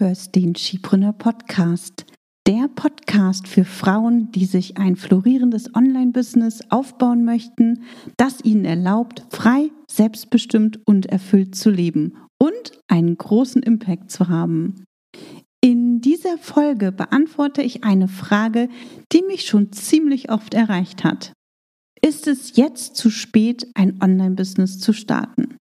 hörst den Skipreneur Podcast. Der Podcast für Frauen, die sich ein florierendes Online-Business aufbauen möchten, das ihnen erlaubt, frei, selbstbestimmt und erfüllt zu leben und einen großen Impact zu haben. In dieser Folge beantworte ich eine Frage, die mich schon ziemlich oft erreicht hat. Ist es jetzt zu spät, ein Online-Business zu starten?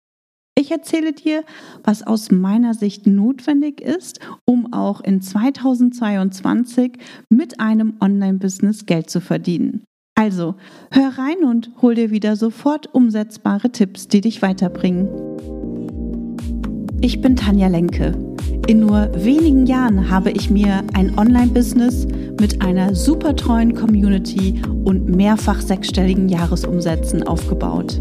Ich erzähle dir, was aus meiner Sicht notwendig ist, um auch in 2022 mit einem Online-Business Geld zu verdienen. Also, hör rein und hol dir wieder sofort umsetzbare Tipps, die dich weiterbringen. Ich bin Tanja Lenke. In nur wenigen Jahren habe ich mir ein Online-Business mit einer super treuen Community und mehrfach sechsstelligen Jahresumsätzen aufgebaut.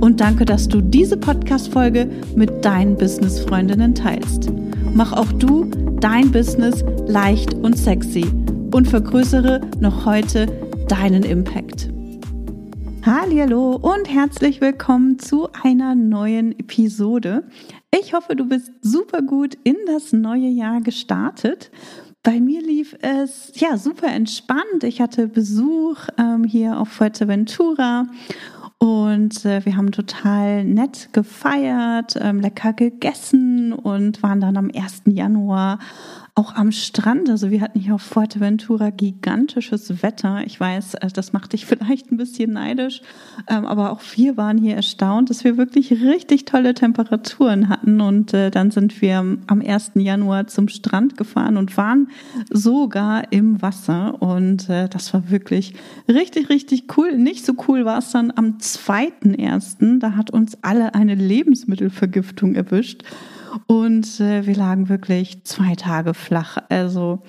und danke, dass du diese Podcast-Folge mit deinen Business-Freundinnen teilst. Mach auch du dein Business leicht und sexy und vergrößere noch heute deinen Impact. Hallo und herzlich willkommen zu einer neuen Episode. Ich hoffe, du bist super gut in das neue Jahr gestartet. Bei mir lief es ja super entspannt. Ich hatte Besuch ähm, hier auf Fuerteventura und äh, wir haben total nett gefeiert, ähm, lecker gegessen und waren dann am 1. Januar auch am Strand. Also wir hatten hier auf Fuerteventura gigantisches Wetter. Ich weiß, äh, das macht dich vielleicht ein bisschen neidisch, ähm, aber auch wir waren hier erstaunt, dass wir wirklich richtig tolle Temperaturen hatten. Und äh, dann sind wir am 1. Januar zum Strand gefahren und waren sogar im Wasser. Und äh, das war wirklich richtig, richtig cool. Nicht so cool war es dann am 2.1. Da hat uns alle eine Lebensmittelvergiftung erwischt. Und äh, wir lagen wirklich zwei Tage flach. Also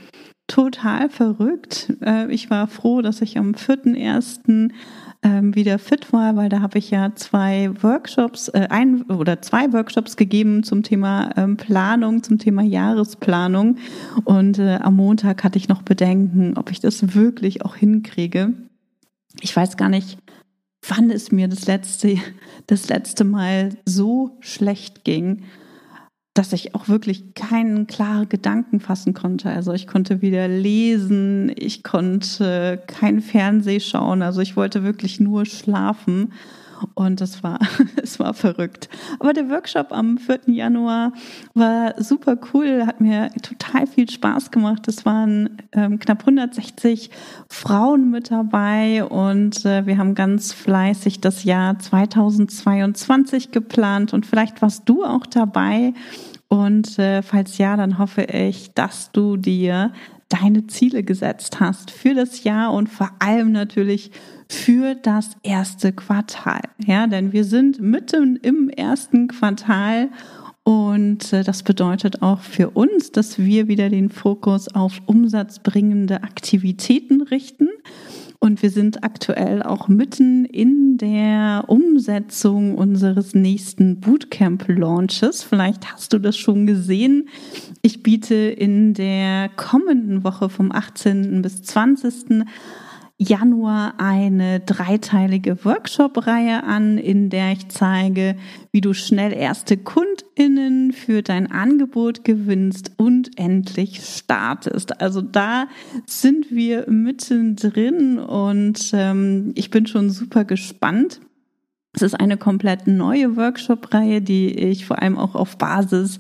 total verrückt. Äh, ich war froh, dass ich am 4.1. Ähm, wieder fit war, weil da habe ich ja zwei Workshops, äh, ein oder zwei Workshops gegeben zum Thema ähm, Planung, zum Thema Jahresplanung. Und äh, am Montag hatte ich noch Bedenken, ob ich das wirklich auch hinkriege. Ich weiß gar nicht, wann es mir das letzte, das letzte Mal so schlecht ging dass ich auch wirklich keinen klaren Gedanken fassen konnte. Also ich konnte wieder lesen, ich konnte kein Fernseh schauen, also ich wollte wirklich nur schlafen. Und es war, es war verrückt. Aber der Workshop am 4. Januar war super cool, hat mir total viel Spaß gemacht. Es waren ähm, knapp 160 Frauen mit dabei und äh, wir haben ganz fleißig das Jahr 2022 geplant und vielleicht warst du auch dabei. Und äh, falls ja, dann hoffe ich, dass du dir deine Ziele gesetzt hast für das Jahr und vor allem natürlich für das erste Quartal. Ja, denn wir sind mitten im ersten Quartal und äh, das bedeutet auch für uns, dass wir wieder den Fokus auf umsatzbringende Aktivitäten richten. Und wir sind aktuell auch mitten in der Umsetzung unseres nächsten Bootcamp-Launches. Vielleicht hast du das schon gesehen. Ich biete in der kommenden Woche vom 18. bis 20. Januar eine dreiteilige Workshop-Reihe an, in der ich zeige, wie du schnell erste KundInnen für dein Angebot gewinnst und endlich startest. Also da sind wir mittendrin und ähm, ich bin schon super gespannt. Es ist eine komplett neue Workshop-Reihe, die ich vor allem auch auf Basis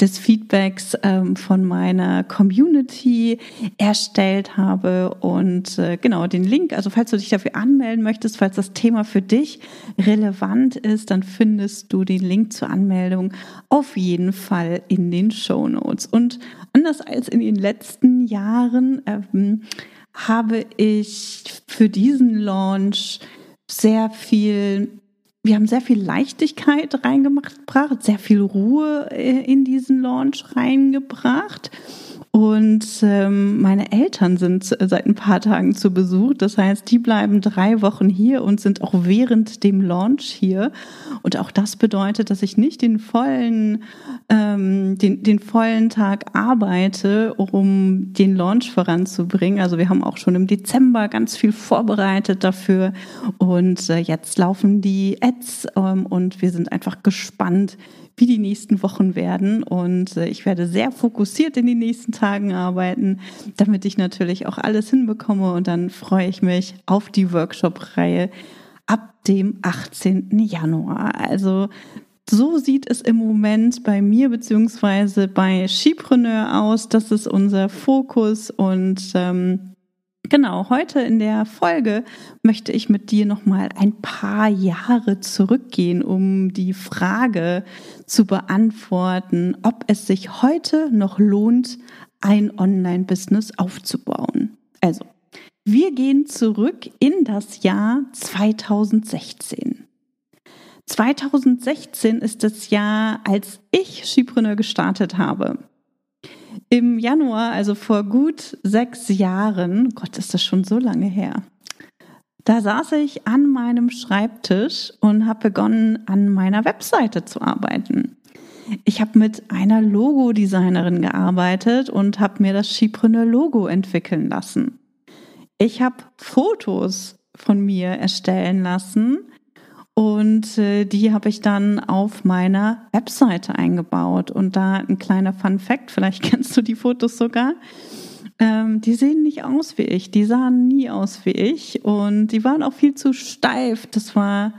des Feedbacks ähm, von meiner Community erstellt habe. Und äh, genau, den Link, also falls du dich dafür anmelden möchtest, falls das Thema für dich relevant ist, dann findest du den Link zur Anmeldung auf jeden Fall in den Show Notes. Und anders als in den letzten Jahren ähm, habe ich für diesen Launch sehr viel wir haben sehr viel Leichtigkeit reingebracht, sehr viel Ruhe äh, in diesen Launch reingebracht. Und ähm, meine Eltern sind seit ein paar Tagen zu Besuch. Das heißt, die bleiben drei Wochen hier und sind auch während dem Launch hier. Und auch das bedeutet, dass ich nicht den vollen, ähm, den, den vollen Tag arbeite, um den Launch voranzubringen. Also wir haben auch schon im Dezember ganz viel vorbereitet dafür. Und äh, jetzt laufen die Ads ähm, und wir sind einfach gespannt, wie die nächsten Wochen werden. Und äh, ich werde sehr fokussiert in den nächsten Tagen arbeiten, damit ich natürlich auch alles hinbekomme. Und dann freue ich mich auf die Workshop-Reihe ab dem 18. Januar. Also so sieht es im Moment bei mir beziehungsweise bei Skipreneur aus. Das ist unser Fokus und ähm, Genau, heute in der Folge möchte ich mit dir noch mal ein paar Jahre zurückgehen, um die Frage zu beantworten, ob es sich heute noch lohnt, ein Online-Business aufzubauen. Also, wir gehen zurück in das Jahr 2016. 2016 ist das Jahr, als ich Skipreneur gestartet habe. Im Januar, also vor gut sechs Jahren, Gott, ist das schon so lange her, da saß ich an meinem Schreibtisch und habe begonnen, an meiner Webseite zu arbeiten. Ich habe mit einer Logodesignerin gearbeitet und habe mir das Skipreneur Logo entwickeln lassen. Ich habe Fotos von mir erstellen lassen und äh, die habe ich dann auf meiner Webseite eingebaut. Und da ein kleiner Fun Fact, vielleicht kennst du die Fotos sogar. Ähm, die sehen nicht aus wie ich, die sahen nie aus wie ich und die waren auch viel zu steif. Das war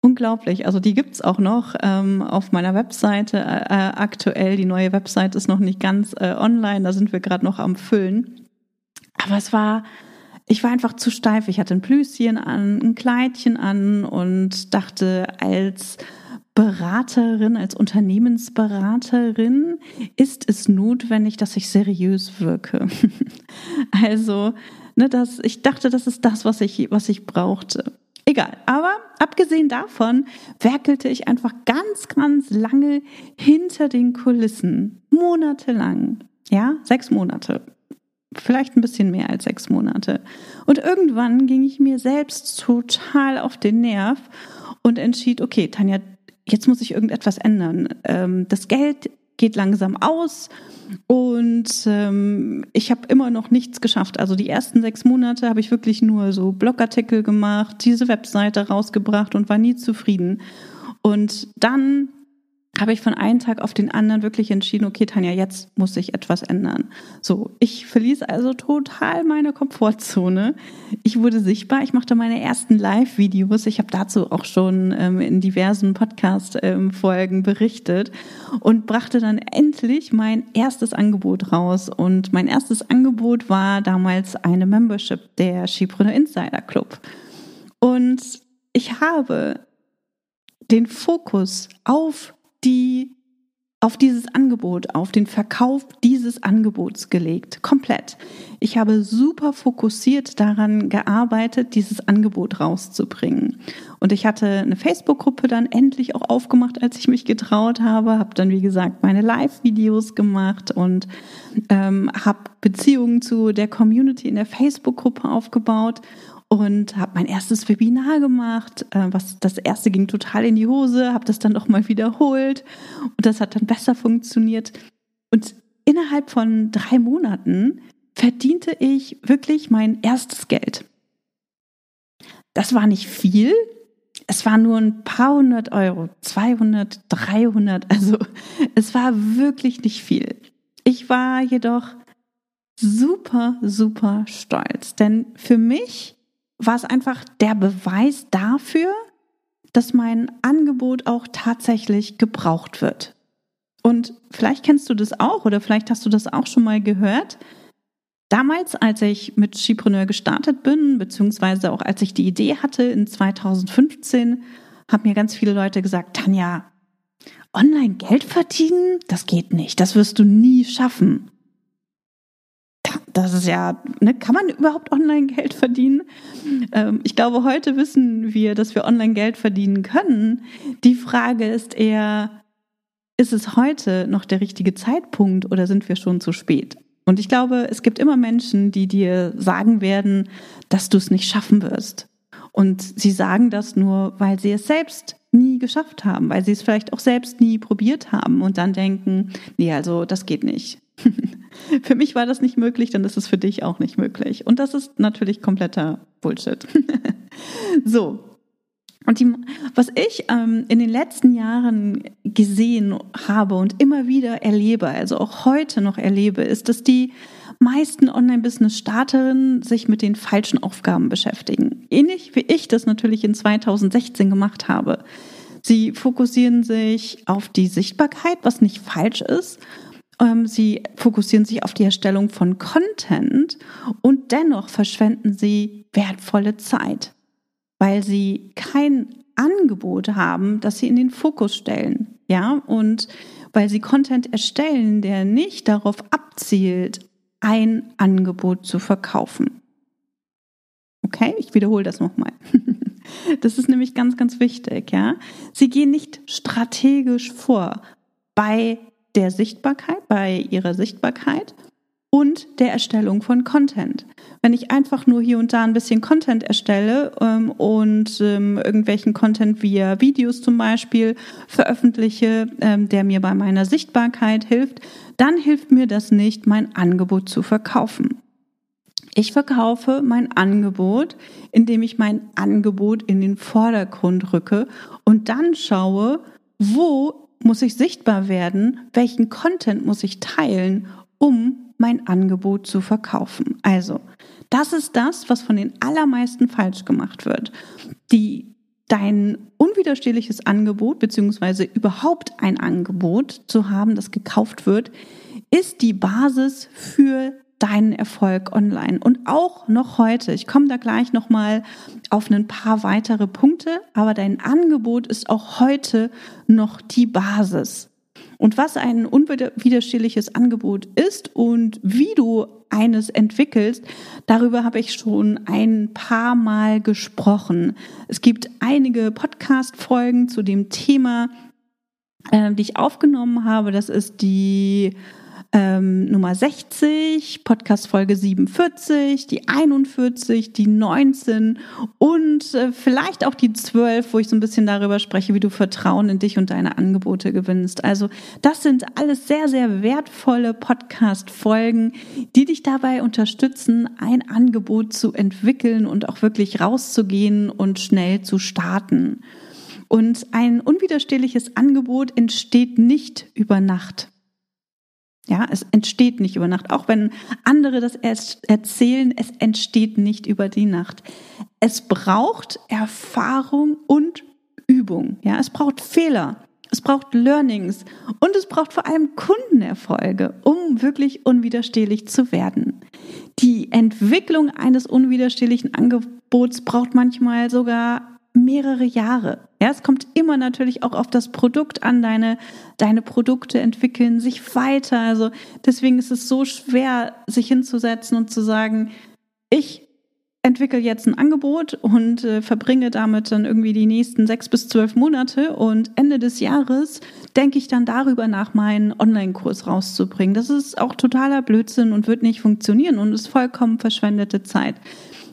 unglaublich. Also die gibt's auch noch ähm, auf meiner Webseite äh aktuell. Die neue Webseite ist noch nicht ganz äh, online, da sind wir gerade noch am Füllen. Aber es war ich war einfach zu steif. Ich hatte ein Plüschen an, ein Kleidchen an und dachte, als Beraterin, als Unternehmensberaterin ist es notwendig, dass ich seriös wirke. also, ne, das, ich dachte, das ist das, was ich, was ich brauchte. Egal. Aber abgesehen davon werkelte ich einfach ganz, ganz lange hinter den Kulissen. Monatelang. Ja, sechs Monate vielleicht ein bisschen mehr als sechs Monate. Und irgendwann ging ich mir selbst total auf den Nerv und entschied, okay, Tanja, jetzt muss ich irgendetwas ändern. Ähm, das Geld geht langsam aus und ähm, ich habe immer noch nichts geschafft. Also die ersten sechs Monate habe ich wirklich nur so Blogartikel gemacht, diese Webseite rausgebracht und war nie zufrieden. Und dann habe ich von einem Tag auf den anderen wirklich entschieden, okay, Tanja, jetzt muss sich etwas ändern. So, ich verließ also total meine Komfortzone. Ich wurde sichtbar, ich machte meine ersten Live-Videos. Ich habe dazu auch schon ähm, in diversen Podcast-Folgen ähm, berichtet und brachte dann endlich mein erstes Angebot raus. Und mein erstes Angebot war damals eine Membership der Skipreneur Insider Club. Und ich habe den Fokus auf die auf dieses Angebot, auf den Verkauf dieses Angebots gelegt. Komplett. Ich habe super fokussiert daran gearbeitet, dieses Angebot rauszubringen. Und ich hatte eine Facebook-Gruppe dann endlich auch aufgemacht, als ich mich getraut habe. Habe dann, wie gesagt, meine Live-Videos gemacht und ähm, habe Beziehungen zu der Community in der Facebook-Gruppe aufgebaut und habe mein erstes Webinar gemacht. Äh, was das erste ging total in die Hose, habe das dann noch mal wiederholt und das hat dann besser funktioniert. Und innerhalb von drei Monaten verdiente ich wirklich mein erstes Geld. Das war nicht viel. Es war nur ein paar hundert Euro, 200, 300. Also es war wirklich nicht viel. Ich war jedoch super, super stolz, denn für mich war es einfach der Beweis dafür, dass mein Angebot auch tatsächlich gebraucht wird. Und vielleicht kennst du das auch oder vielleicht hast du das auch schon mal gehört. Damals, als ich mit Skipreneur gestartet bin, beziehungsweise auch als ich die Idee hatte in 2015, haben mir ganz viele Leute gesagt, Tanja, online Geld verdienen, das geht nicht, das wirst du nie schaffen das ist ja, ne, kann man überhaupt online Geld verdienen? Ähm, ich glaube, heute wissen wir, dass wir online Geld verdienen können. Die Frage ist eher, ist es heute noch der richtige Zeitpunkt oder sind wir schon zu spät? Und ich glaube, es gibt immer Menschen, die dir sagen werden, dass du es nicht schaffen wirst. Und sie sagen das nur, weil sie es selbst nie geschafft haben, weil sie es vielleicht auch selbst nie probiert haben und dann denken, nee, also das geht nicht. für mich war das nicht möglich, dann ist es für dich auch nicht möglich. Und das ist natürlich kompletter Bullshit. so. Und die, was ich ähm, in den letzten Jahren gesehen habe und immer wieder erlebe, also auch heute noch erlebe, ist, dass die meisten Online-Business-Starterinnen sich mit den falschen Aufgaben beschäftigen. Ähnlich wie ich das natürlich in 2016 gemacht habe. Sie fokussieren sich auf die Sichtbarkeit, was nicht falsch ist. Ähm, sie fokussieren sich auf die Erstellung von Content und dennoch verschwenden sie wertvolle Zeit, weil sie kein Angebot haben, das sie in den Fokus stellen. Ja, und weil sie Content erstellen, der nicht darauf abzielt, ein Angebot zu verkaufen. Okay, ich wiederhole das nochmal. Das ist nämlich ganz, ganz wichtig, ja. Sie gehen nicht strategisch vor bei der Sichtbarkeit, bei ihrer Sichtbarkeit und der Erstellung von Content. Wenn ich einfach nur hier und da ein bisschen Content erstelle ähm, und ähm, irgendwelchen Content via Videos zum Beispiel veröffentliche, ähm, der mir bei meiner Sichtbarkeit hilft, dann hilft mir das nicht, mein Angebot zu verkaufen. Ich verkaufe mein Angebot, indem ich mein Angebot in den Vordergrund rücke und dann schaue, wo muss ich sichtbar werden, welchen Content muss ich teilen, um mein Angebot zu verkaufen. Also, das ist das, was von den allermeisten falsch gemacht wird. Die dein unwiderstehliches Angebot beziehungsweise überhaupt ein Angebot zu haben, das gekauft wird, ist die Basis für deinen Erfolg online und auch noch heute. Ich komme da gleich noch mal auf ein paar weitere Punkte, aber dein Angebot ist auch heute noch die Basis. Und was ein unwiderstehliches Angebot ist und wie du eines entwickelst, darüber habe ich schon ein paar Mal gesprochen. Es gibt einige Podcast-Folgen zu dem Thema, äh, die ich aufgenommen habe. Das ist die ähm, Nummer 60, Podcast Folge 47, die 41, die 19 und äh, vielleicht auch die 12, wo ich so ein bisschen darüber spreche, wie du Vertrauen in dich und deine Angebote gewinnst. Also das sind alles sehr, sehr wertvolle Podcast-Folgen, die dich dabei unterstützen, ein Angebot zu entwickeln und auch wirklich rauszugehen und schnell zu starten. Und ein unwiderstehliches Angebot entsteht nicht über Nacht. Ja, es entsteht nicht über Nacht. Auch wenn andere das erzählen, es entsteht nicht über die Nacht. Es braucht Erfahrung und Übung. Ja, es braucht Fehler. Es braucht Learnings und es braucht vor allem Kundenerfolge, um wirklich unwiderstehlich zu werden. Die Entwicklung eines unwiderstehlichen Angebots braucht manchmal sogar mehrere Jahre. Ja, es kommt immer natürlich auch auf das Produkt an. Deine, deine Produkte entwickeln sich weiter. Also deswegen ist es so schwer, sich hinzusetzen und zu sagen, ich entwickle jetzt ein Angebot und äh, verbringe damit dann irgendwie die nächsten sechs bis zwölf Monate und Ende des Jahres denke ich dann darüber nach, meinen Online-Kurs rauszubringen. Das ist auch totaler Blödsinn und wird nicht funktionieren und ist vollkommen verschwendete Zeit.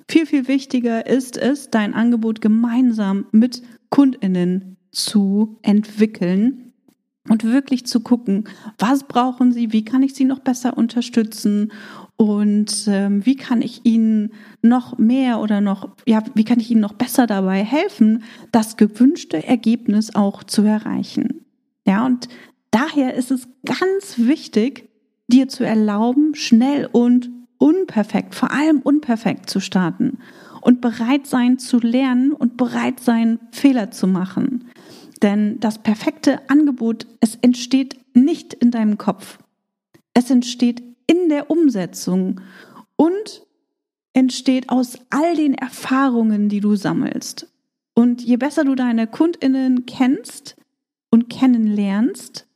Viel, viel wichtiger ist es, dein Angebot gemeinsam mit Kundinnen zu entwickeln und wirklich zu gucken, was brauchen sie, wie kann ich sie noch besser unterstützen und ähm, wie kann ich ihnen noch mehr oder noch, ja, wie kann ich ihnen noch besser dabei helfen, das gewünschte Ergebnis auch zu erreichen. Ja, und daher ist es ganz wichtig, dir zu erlauben, schnell und unperfekt, vor allem unperfekt zu starten und bereit sein zu lernen und bereit sein, Fehler zu machen. Denn das perfekte Angebot, es entsteht nicht in deinem Kopf. Es entsteht in der Umsetzung und entsteht aus all den Erfahrungen, die du sammelst. Und je besser du deine Kundinnen kennst und kennenlernst,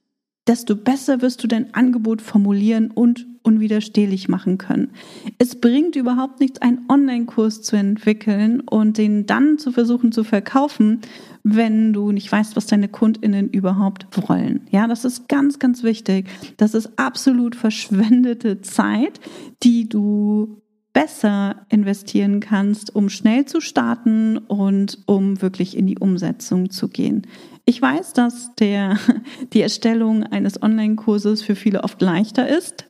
desto besser wirst du dein Angebot formulieren und unwiderstehlich machen können. Es bringt überhaupt nichts, einen Online-Kurs zu entwickeln und den dann zu versuchen zu verkaufen, wenn du nicht weißt, was deine KundInnen überhaupt wollen. Ja, das ist ganz, ganz wichtig. Das ist absolut verschwendete Zeit, die du besser investieren kannst, um schnell zu starten und um wirklich in die Umsetzung zu gehen. Ich weiß, dass der, die Erstellung eines Online-Kurses für viele oft leichter ist,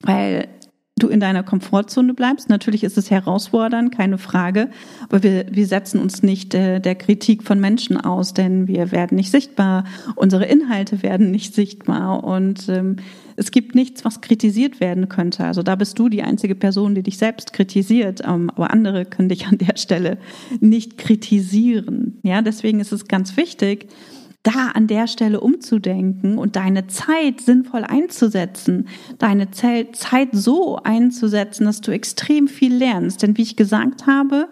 weil du in deiner Komfortzone bleibst. Natürlich ist es herausfordernd, keine Frage, aber wir, wir setzen uns nicht äh, der Kritik von Menschen aus, denn wir werden nicht sichtbar, unsere Inhalte werden nicht sichtbar und ähm, es gibt nichts, was kritisiert werden könnte. Also da bist du die einzige Person, die dich selbst kritisiert, ähm, aber andere können dich an der Stelle nicht kritisieren. Ja, deswegen ist es ganz wichtig, da an der Stelle umzudenken und deine Zeit sinnvoll einzusetzen, deine Zeit so einzusetzen, dass du extrem viel lernst. Denn wie ich gesagt habe,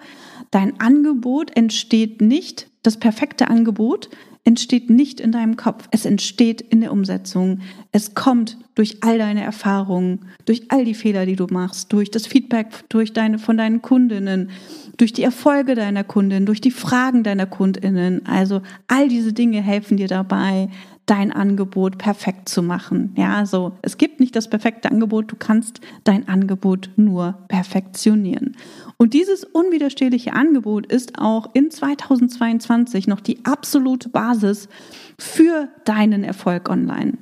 dein Angebot entsteht nicht, das perfekte Angebot entsteht nicht in deinem Kopf, es entsteht in der Umsetzung. Es kommt durch all deine Erfahrungen, durch all die Fehler, die du machst, durch das Feedback durch deine, von deinen Kundinnen, durch die Erfolge deiner Kundin, durch die Fragen deiner Kundinnen. Also all diese Dinge helfen dir dabei, dein Angebot perfekt zu machen. Ja, also es gibt nicht das perfekte Angebot, du kannst dein Angebot nur perfektionieren. Und dieses unwiderstehliche Angebot ist auch in 2022 noch die absolute Basis für deinen Erfolg online.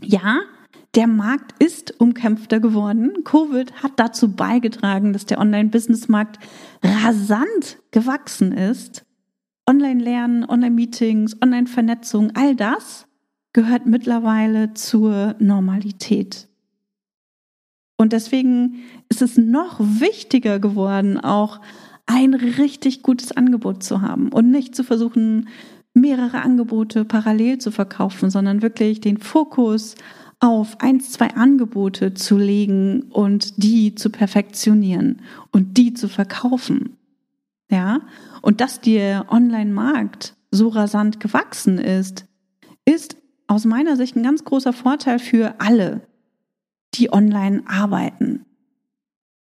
Ja, der Markt ist umkämpfter geworden. Covid hat dazu beigetragen, dass der Online-Business-Markt rasant gewachsen ist. Online-Lernen, Online-Meetings, Online-Vernetzung, all das gehört mittlerweile zur Normalität. Und deswegen ist es noch wichtiger geworden, auch ein richtig gutes Angebot zu haben und nicht zu versuchen, mehrere Angebote parallel zu verkaufen, sondern wirklich den Fokus auf eins, zwei Angebote zu legen und die zu perfektionieren und die zu verkaufen. Ja, und dass der Online-Markt so rasant gewachsen ist, ist aus meiner Sicht ein ganz großer Vorteil für alle, die online arbeiten.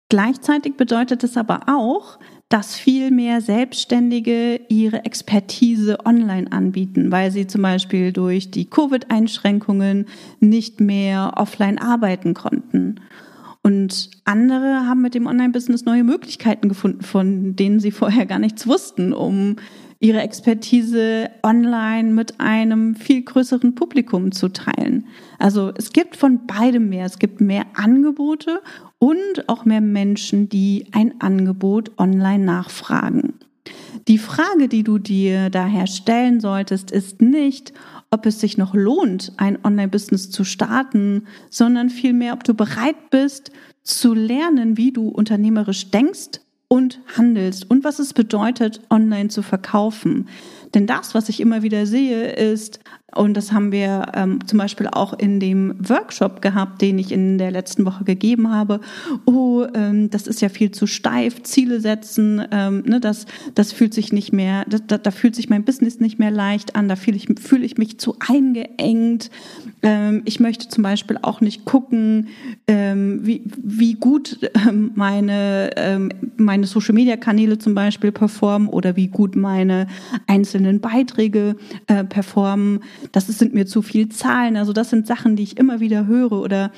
Gleichzeitig bedeutet es aber auch, dass viel mehr Selbstständige ihre Expertise online anbieten, weil sie zum Beispiel durch die Covid-Einschränkungen nicht mehr offline arbeiten konnten. Und andere haben mit dem Online-Business neue Möglichkeiten gefunden, von denen sie vorher gar nichts wussten, um ihre Expertise online mit einem viel größeren Publikum zu teilen. Also es gibt von beidem mehr. Es gibt mehr Angebote und auch mehr Menschen, die ein Angebot online nachfragen. Die Frage, die du dir daher stellen solltest, ist nicht, ob es sich noch lohnt, ein Online-Business zu starten, sondern vielmehr, ob du bereit bist zu lernen, wie du unternehmerisch denkst und handelst und was es bedeutet, online zu verkaufen. Denn das, was ich immer wieder sehe, ist, und das haben wir ähm, zum Beispiel auch in dem Workshop gehabt, den ich in der letzten Woche gegeben habe. Oh, ähm, das ist ja viel zu steif, Ziele setzen, ähm, ne, das, das fühlt sich nicht mehr, da, da fühlt sich mein Business nicht mehr leicht an, da fühle ich, fühl ich mich zu eingeengt. Ähm, ich möchte zum Beispiel auch nicht gucken, ähm, wie, wie gut ähm, meine, ähm, meine Social-Media-Kanäle zum Beispiel performen oder wie gut meine einzelnen Beiträge äh, performen das sind mir zu viel Zahlen. Also das sind Sachen, die ich immer wieder höre oder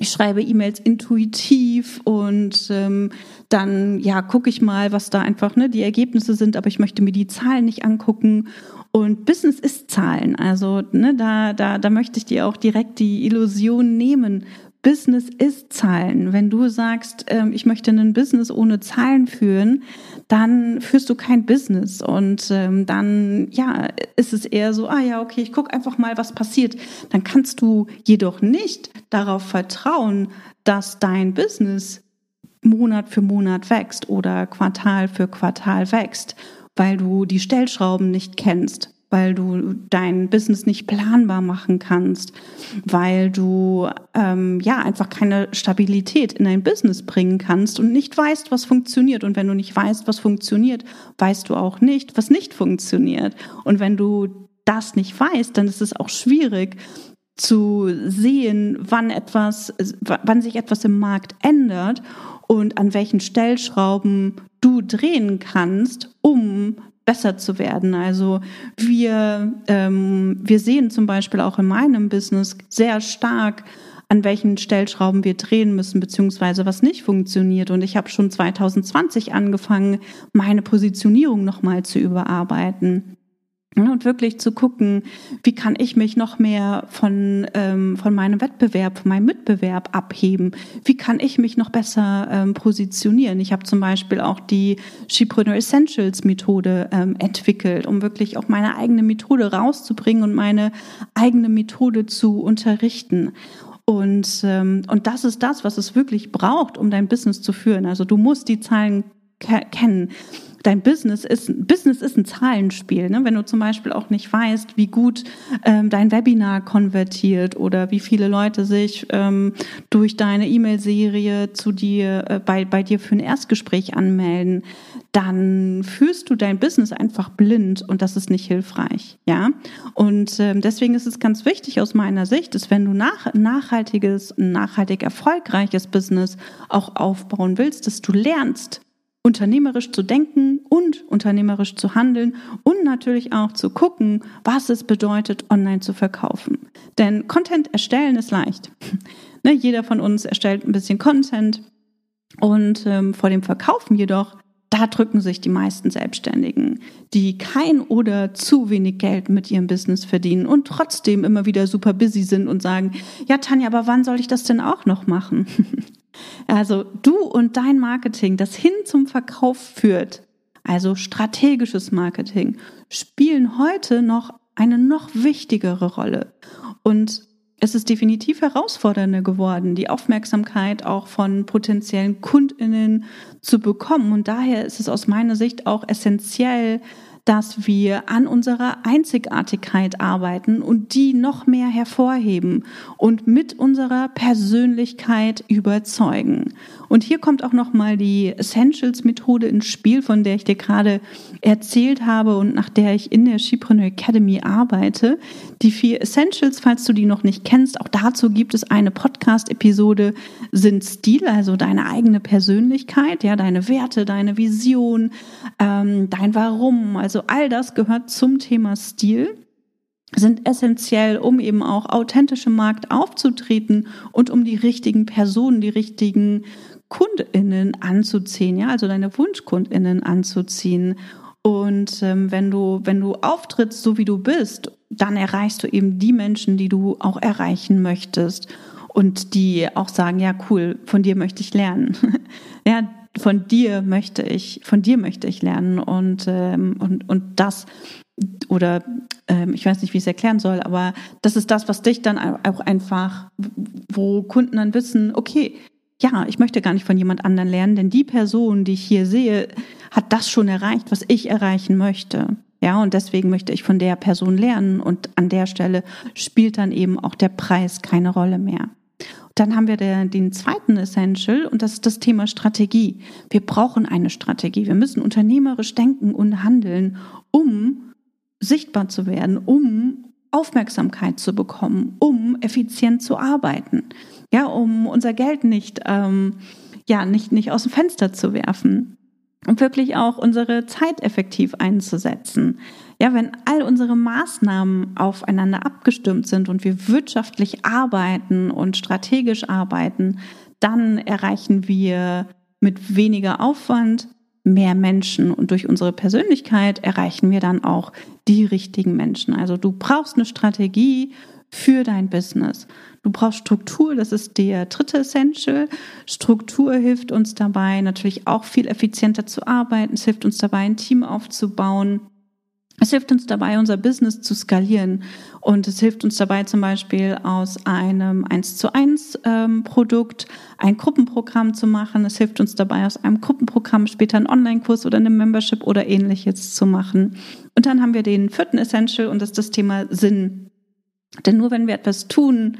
ich schreibe E-Mails intuitiv und ähm, dann ja gucke ich mal, was da einfach ne, die Ergebnisse sind, aber ich möchte mir die Zahlen nicht angucken. Und Business ist Zahlen. Also ne, da, da, da möchte ich dir auch direkt die Illusion nehmen. Business ist Zahlen. Wenn du sagst, ähm, ich möchte ein Business ohne Zahlen führen, dann führst du kein Business. Und ähm, dann, ja, ist es eher so, ah ja, okay, ich gucke einfach mal, was passiert. Dann kannst du jedoch nicht darauf vertrauen, dass dein Business Monat für Monat wächst oder Quartal für Quartal wächst, weil du die Stellschrauben nicht kennst weil du dein Business nicht planbar machen kannst, weil du ähm, ja einfach keine Stabilität in dein Business bringen kannst und nicht weißt, was funktioniert. Und wenn du nicht weißt, was funktioniert, weißt du auch nicht, was nicht funktioniert. Und wenn du das nicht weißt, dann ist es auch schwierig, zu sehen, wann etwas, wann sich etwas im Markt ändert und an welchen Stellschrauben du drehen kannst, um besser zu werden. Also wir, ähm, wir sehen zum Beispiel auch in meinem Business sehr stark, an welchen Stellschrauben wir drehen müssen, beziehungsweise was nicht funktioniert. Und ich habe schon 2020 angefangen, meine Positionierung nochmal zu überarbeiten. Und wirklich zu gucken, wie kann ich mich noch mehr von, ähm, von meinem Wettbewerb, von meinem Mitbewerb abheben? Wie kann ich mich noch besser ähm, positionieren? Ich habe zum Beispiel auch die Shepreneur Essentials Methode ähm, entwickelt, um wirklich auch meine eigene Methode rauszubringen und meine eigene Methode zu unterrichten. Und, ähm, und das ist das, was es wirklich braucht, um dein Business zu führen. Also du musst die Zahlen kennen dein Business ist, Business ist ein Zahlenspiel. Ne? Wenn du zum Beispiel auch nicht weißt, wie gut ähm, dein Webinar konvertiert oder wie viele Leute sich ähm, durch deine E-Mail-Serie zu dir, äh, bei, bei dir für ein Erstgespräch anmelden, dann führst du dein Business einfach blind und das ist nicht hilfreich. Ja. Und ähm, deswegen ist es ganz wichtig aus meiner Sicht, dass wenn du nach, nachhaltiges, nachhaltig erfolgreiches Business auch aufbauen willst, dass du lernst, unternehmerisch zu denken und unternehmerisch zu handeln und natürlich auch zu gucken, was es bedeutet, online zu verkaufen. Denn Content erstellen ist leicht. ne, jeder von uns erstellt ein bisschen Content und ähm, vor dem Verkaufen jedoch, da drücken sich die meisten Selbstständigen, die kein oder zu wenig Geld mit ihrem Business verdienen und trotzdem immer wieder super busy sind und sagen, ja Tanja, aber wann soll ich das denn auch noch machen? Also du und dein Marketing, das hin zum Verkauf führt, also strategisches Marketing, spielen heute noch eine noch wichtigere Rolle. Und es ist definitiv herausfordernder geworden, die Aufmerksamkeit auch von potenziellen Kundinnen zu bekommen. Und daher ist es aus meiner Sicht auch essentiell, dass wir an unserer Einzigartigkeit arbeiten und die noch mehr hervorheben und mit unserer Persönlichkeit überzeugen. Und hier kommt auch noch mal die Essentials Methode ins Spiel, von der ich dir gerade erzählt habe und nach der ich in der Skipreneur Academy arbeite. Die vier Essentials, falls du die noch nicht kennst, auch dazu gibt es eine Podcast-Episode, sind Stil, also deine eigene Persönlichkeit, ja, deine Werte, deine Vision, ähm, dein Warum, also all das gehört zum Thema Stil sind essentiell, um eben auch authentisch im Markt aufzutreten und um die richtigen Personen, die richtigen KundInnen anzuziehen, ja, also deine WunschkundInnen anzuziehen. Und ähm, wenn du, wenn du auftrittst, so wie du bist, dann erreichst du eben die Menschen, die du auch erreichen möchtest und die auch sagen, ja, cool, von dir möchte ich lernen. ja, von dir möchte ich, von dir möchte ich lernen und, ähm, und, und das oder ähm, ich weiß nicht, wie ich es erklären soll, aber das ist das, was dich dann auch einfach, wo Kunden dann wissen, okay, ja, ich möchte gar nicht von jemand anderen lernen, denn die Person, die ich hier sehe, hat das schon erreicht, was ich erreichen möchte. Ja, und deswegen möchte ich von der Person lernen und an der Stelle spielt dann eben auch der Preis keine Rolle mehr. Dann haben wir der, den zweiten Essential und das ist das Thema Strategie. Wir brauchen eine Strategie. Wir müssen unternehmerisch denken und handeln, um sichtbar zu werden, um Aufmerksamkeit zu bekommen, um effizient zu arbeiten ja, um unser Geld nicht, ähm, ja, nicht, nicht aus dem Fenster zu werfen und wirklich auch unsere Zeit effektiv einzusetzen. Ja, wenn all unsere Maßnahmen aufeinander abgestimmt sind und wir wirtschaftlich arbeiten und strategisch arbeiten, dann erreichen wir mit weniger Aufwand mehr Menschen und durch unsere Persönlichkeit erreichen wir dann auch die richtigen Menschen. Also du brauchst eine Strategie für dein Business. Du brauchst Struktur, das ist der dritte Essential. Struktur hilft uns dabei, natürlich auch viel effizienter zu arbeiten. Es hilft uns dabei, ein Team aufzubauen. Es hilft uns dabei, unser Business zu skalieren. Und es hilft uns dabei, zum Beispiel aus einem 1 zu 1 ähm, Produkt ein Gruppenprogramm zu machen. Es hilft uns dabei, aus einem Gruppenprogramm später einen Online-Kurs oder eine Membership oder ähnliches zu machen. Und dann haben wir den vierten Essential und das ist das Thema Sinn. Denn nur wenn wir etwas tun,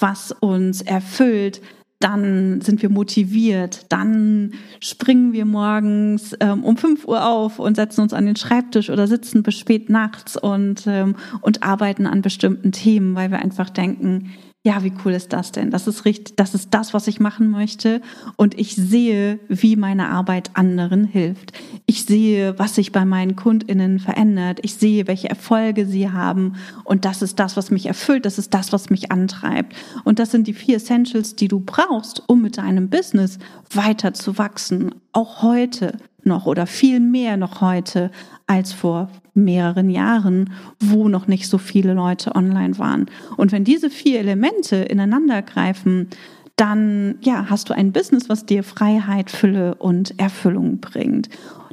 was uns erfüllt, dann sind wir motiviert, dann springen wir morgens ähm, um 5 Uhr auf und setzen uns an den Schreibtisch oder sitzen bis spät nachts und, ähm, und arbeiten an bestimmten Themen, weil wir einfach denken, ja, wie cool ist das denn? Das ist richtig, das ist das, was ich machen möchte. Und ich sehe, wie meine Arbeit anderen hilft. Ich sehe, was sich bei meinen KundInnen verändert. Ich sehe, welche Erfolge sie haben. Und das ist das, was mich erfüllt. Das ist das, was mich antreibt. Und das sind die vier Essentials, die du brauchst, um mit deinem Business weiter zu wachsen. Auch heute noch oder viel mehr noch heute als vor mehreren Jahren, wo noch nicht so viele Leute online waren. Und wenn diese vier Elemente ineinander greifen, dann ja, hast du ein Business, was dir Freiheit, Fülle und Erfüllung bringt.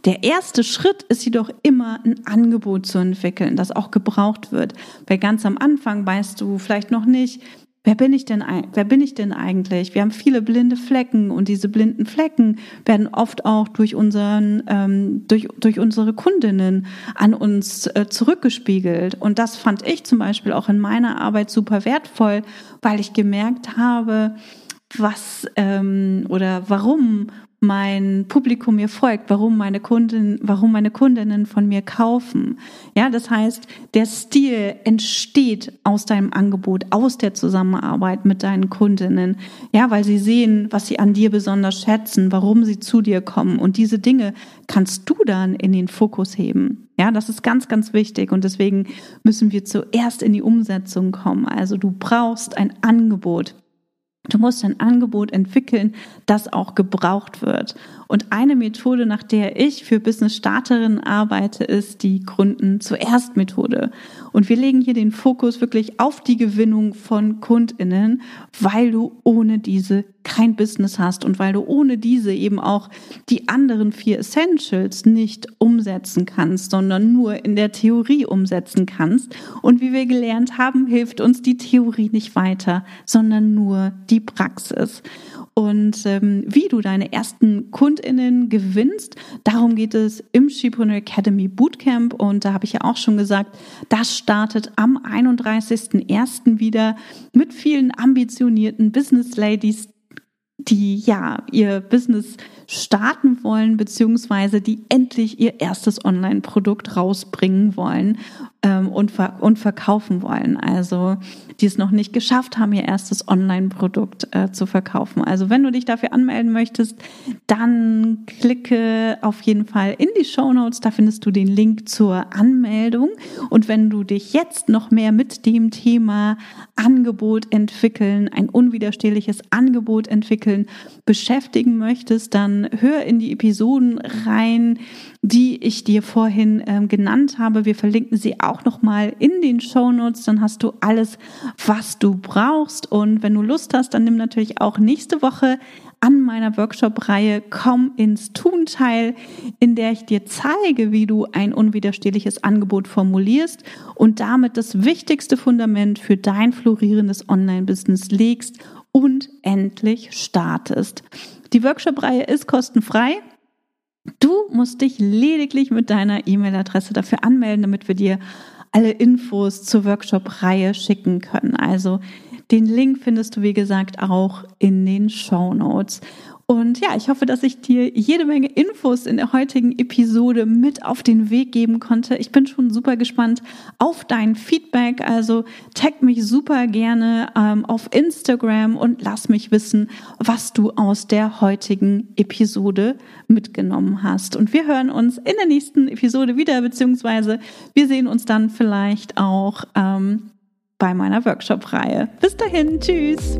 Der erste Schritt ist jedoch immer ein Angebot zu entwickeln, das auch gebraucht wird. Weil ganz am Anfang weißt du vielleicht noch nicht, Wer bin ich denn, wer bin ich denn eigentlich? Wir haben viele blinde Flecken und diese blinden Flecken werden oft auch durch unseren, ähm, durch, durch unsere Kundinnen an uns äh, zurückgespiegelt. Und das fand ich zum Beispiel auch in meiner Arbeit super wertvoll, weil ich gemerkt habe, was ähm, oder warum mein Publikum mir folgt, warum meine Kunden, warum meine Kundinnen von mir kaufen. Ja, das heißt, der Stil entsteht aus deinem Angebot, aus der Zusammenarbeit mit deinen Kundinnen. Ja, weil sie sehen, was sie an dir besonders schätzen, warum sie zu dir kommen. Und diese Dinge kannst du dann in den Fokus heben. Ja, das ist ganz, ganz wichtig. Und deswegen müssen wir zuerst in die Umsetzung kommen. Also du brauchst ein Angebot. Du musst ein Angebot entwickeln, das auch gebraucht wird. Und eine Methode, nach der ich für Business-Starterinnen arbeite, ist die Gründen zuerst Methode. Und wir legen hier den Fokus wirklich auf die Gewinnung von KundInnen, weil du ohne diese kein Business hast und weil du ohne diese eben auch die anderen vier Essentials nicht umsetzen kannst, sondern nur in der Theorie umsetzen kannst. Und wie wir gelernt haben, hilft uns die Theorie nicht weiter, sondern nur die Praxis und ähm, wie du deine ersten KundInnen gewinnst. Darum geht es im Shipreneur Academy Bootcamp und da habe ich ja auch schon gesagt, das startet am 31.01. wieder mit vielen ambitionierten Business Ladies, die ja ihr Business starten wollen, beziehungsweise die endlich ihr erstes Online-Produkt rausbringen wollen ähm, und, ver und verkaufen wollen. Also die es noch nicht geschafft haben, ihr erstes Online-Produkt äh, zu verkaufen. Also wenn du dich dafür anmelden möchtest, dann klicke auf jeden Fall in die Show Notes. Da findest du den Link zur Anmeldung. Und wenn du dich jetzt noch mehr mit dem Thema Angebot entwickeln, ein unwiderstehliches Angebot entwickeln, beschäftigen möchtest, dann hör in die Episoden rein, die ich dir vorhin ähm, genannt habe. Wir verlinken sie auch nochmal in den Show Notes. Dann hast du alles, was du brauchst. Und wenn du Lust hast, dann nimm natürlich auch nächste Woche an meiner Workshop-Reihe Komm ins Tun teil, in der ich dir zeige, wie du ein unwiderstehliches Angebot formulierst und damit das wichtigste Fundament für dein florierendes Online-Business legst und endlich startest. Die Workshop-Reihe ist kostenfrei. Du musst dich lediglich mit deiner E-Mail-Adresse dafür anmelden, damit wir dir alle Infos zur Workshop-Reihe schicken können. Also den Link findest du, wie gesagt, auch in den Show Notes. Und ja, ich hoffe, dass ich dir jede Menge Infos in der heutigen Episode mit auf den Weg geben konnte. Ich bin schon super gespannt auf dein Feedback. Also tag mich super gerne ähm, auf Instagram und lass mich wissen, was du aus der heutigen Episode mitgenommen hast. Und wir hören uns in der nächsten Episode wieder, beziehungsweise wir sehen uns dann vielleicht auch ähm, bei meiner Workshop-Reihe. Bis dahin, tschüss!